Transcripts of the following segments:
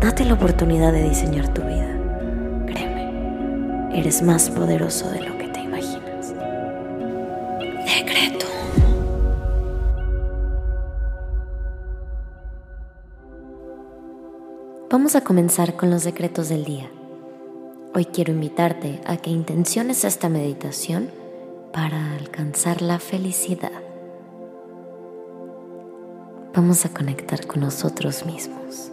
Date la oportunidad de diseñar tu vida. Créeme, eres más poderoso de lo que te imaginas. Decreto. Vamos a comenzar con los decretos del día. Hoy quiero invitarte a que intenciones esta meditación para alcanzar la felicidad. Vamos a conectar con nosotros mismos.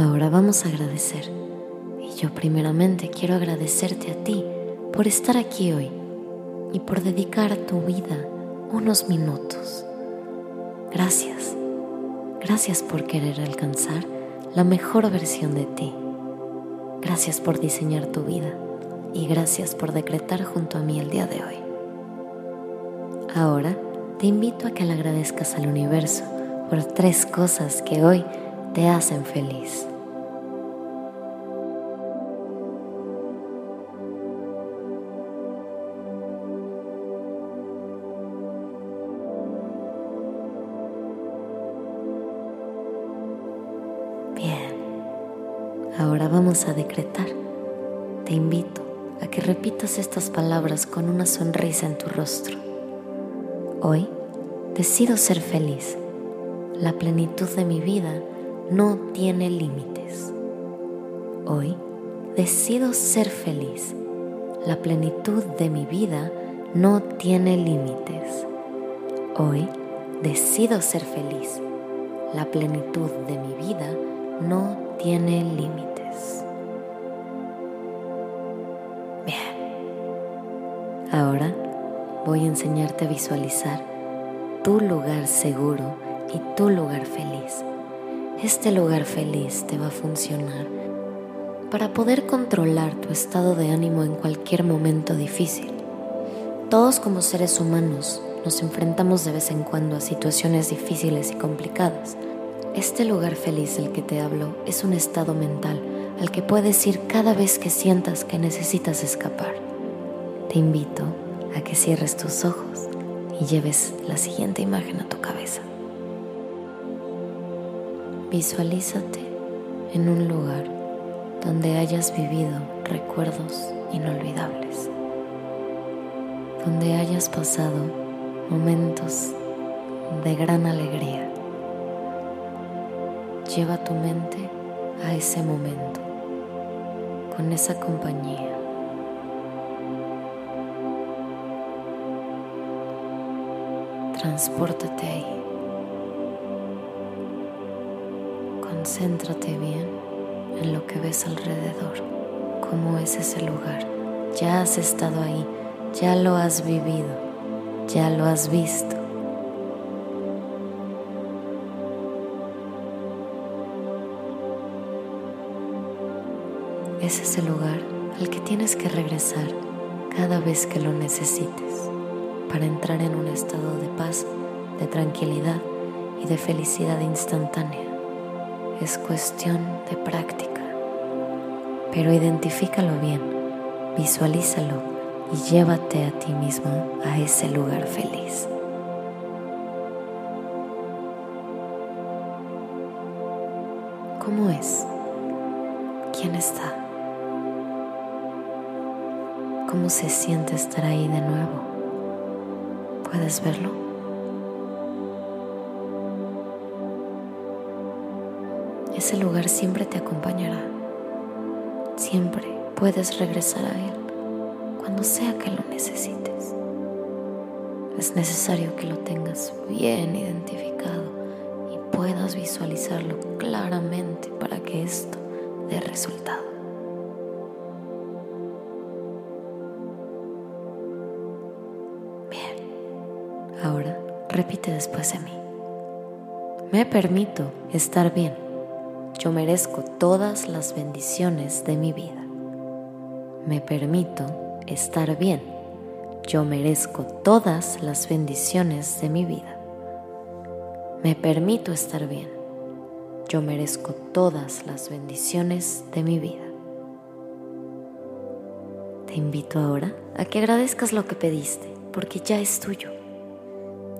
Ahora vamos a agradecer. Y yo primeramente quiero agradecerte a ti por estar aquí hoy y por dedicar tu vida unos minutos. Gracias. Gracias por querer alcanzar la mejor versión de ti. Gracias por diseñar tu vida y gracias por decretar junto a mí el día de hoy. Ahora te invito a que le agradezcas al universo por tres cosas que hoy te hacen feliz. Bien, ahora vamos a decretar. Te invito a que repitas estas palabras con una sonrisa en tu rostro. Hoy decido ser feliz. La plenitud de mi vida no tiene límites. Hoy decido ser feliz. La plenitud de mi vida no tiene límites. Hoy decido ser feliz. La plenitud de mi vida no tiene límites. Bien. Ahora voy a enseñarte a visualizar tu lugar seguro y tu lugar feliz este lugar feliz te va a funcionar para poder controlar tu estado de ánimo en cualquier momento difícil. Todos como seres humanos nos enfrentamos de vez en cuando a situaciones difíciles y complicadas. Este lugar feliz del que te hablo es un estado mental al que puedes ir cada vez que sientas que necesitas escapar. Te invito a que cierres tus ojos y lleves la siguiente imagen a tu cabeza. Visualízate en un lugar donde hayas vivido recuerdos inolvidables, donde hayas pasado momentos de gran alegría. Lleva tu mente a ese momento, con esa compañía. Transpórtate ahí. Concéntrate bien en lo que ves alrededor, cómo es ese lugar. Ya has estado ahí, ya lo has vivido, ya lo has visto. Es ese lugar al que tienes que regresar cada vez que lo necesites para entrar en un estado de paz, de tranquilidad y de felicidad instantánea es cuestión de práctica. Pero identifícalo bien, visualízalo y llévate a ti mismo a ese lugar feliz. ¿Cómo es? ¿Quién está? ¿Cómo se siente estar ahí de nuevo? ¿Puedes verlo? ese lugar siempre te acompañará. siempre puedes regresar a Él cuando sea que lo necesites. Es necesario que lo tengas bien identificado y puedas visualizarlo claramente para que esto dé resultado. Ahora repite después de mí. Me permito estar bien. Yo merezco todas las bendiciones de mi vida. Me permito estar bien. Yo merezco todas las bendiciones de mi vida. Me permito estar bien. Yo merezco todas las bendiciones de mi vida. Te invito ahora a que agradezcas lo que pediste, porque ya es tuyo.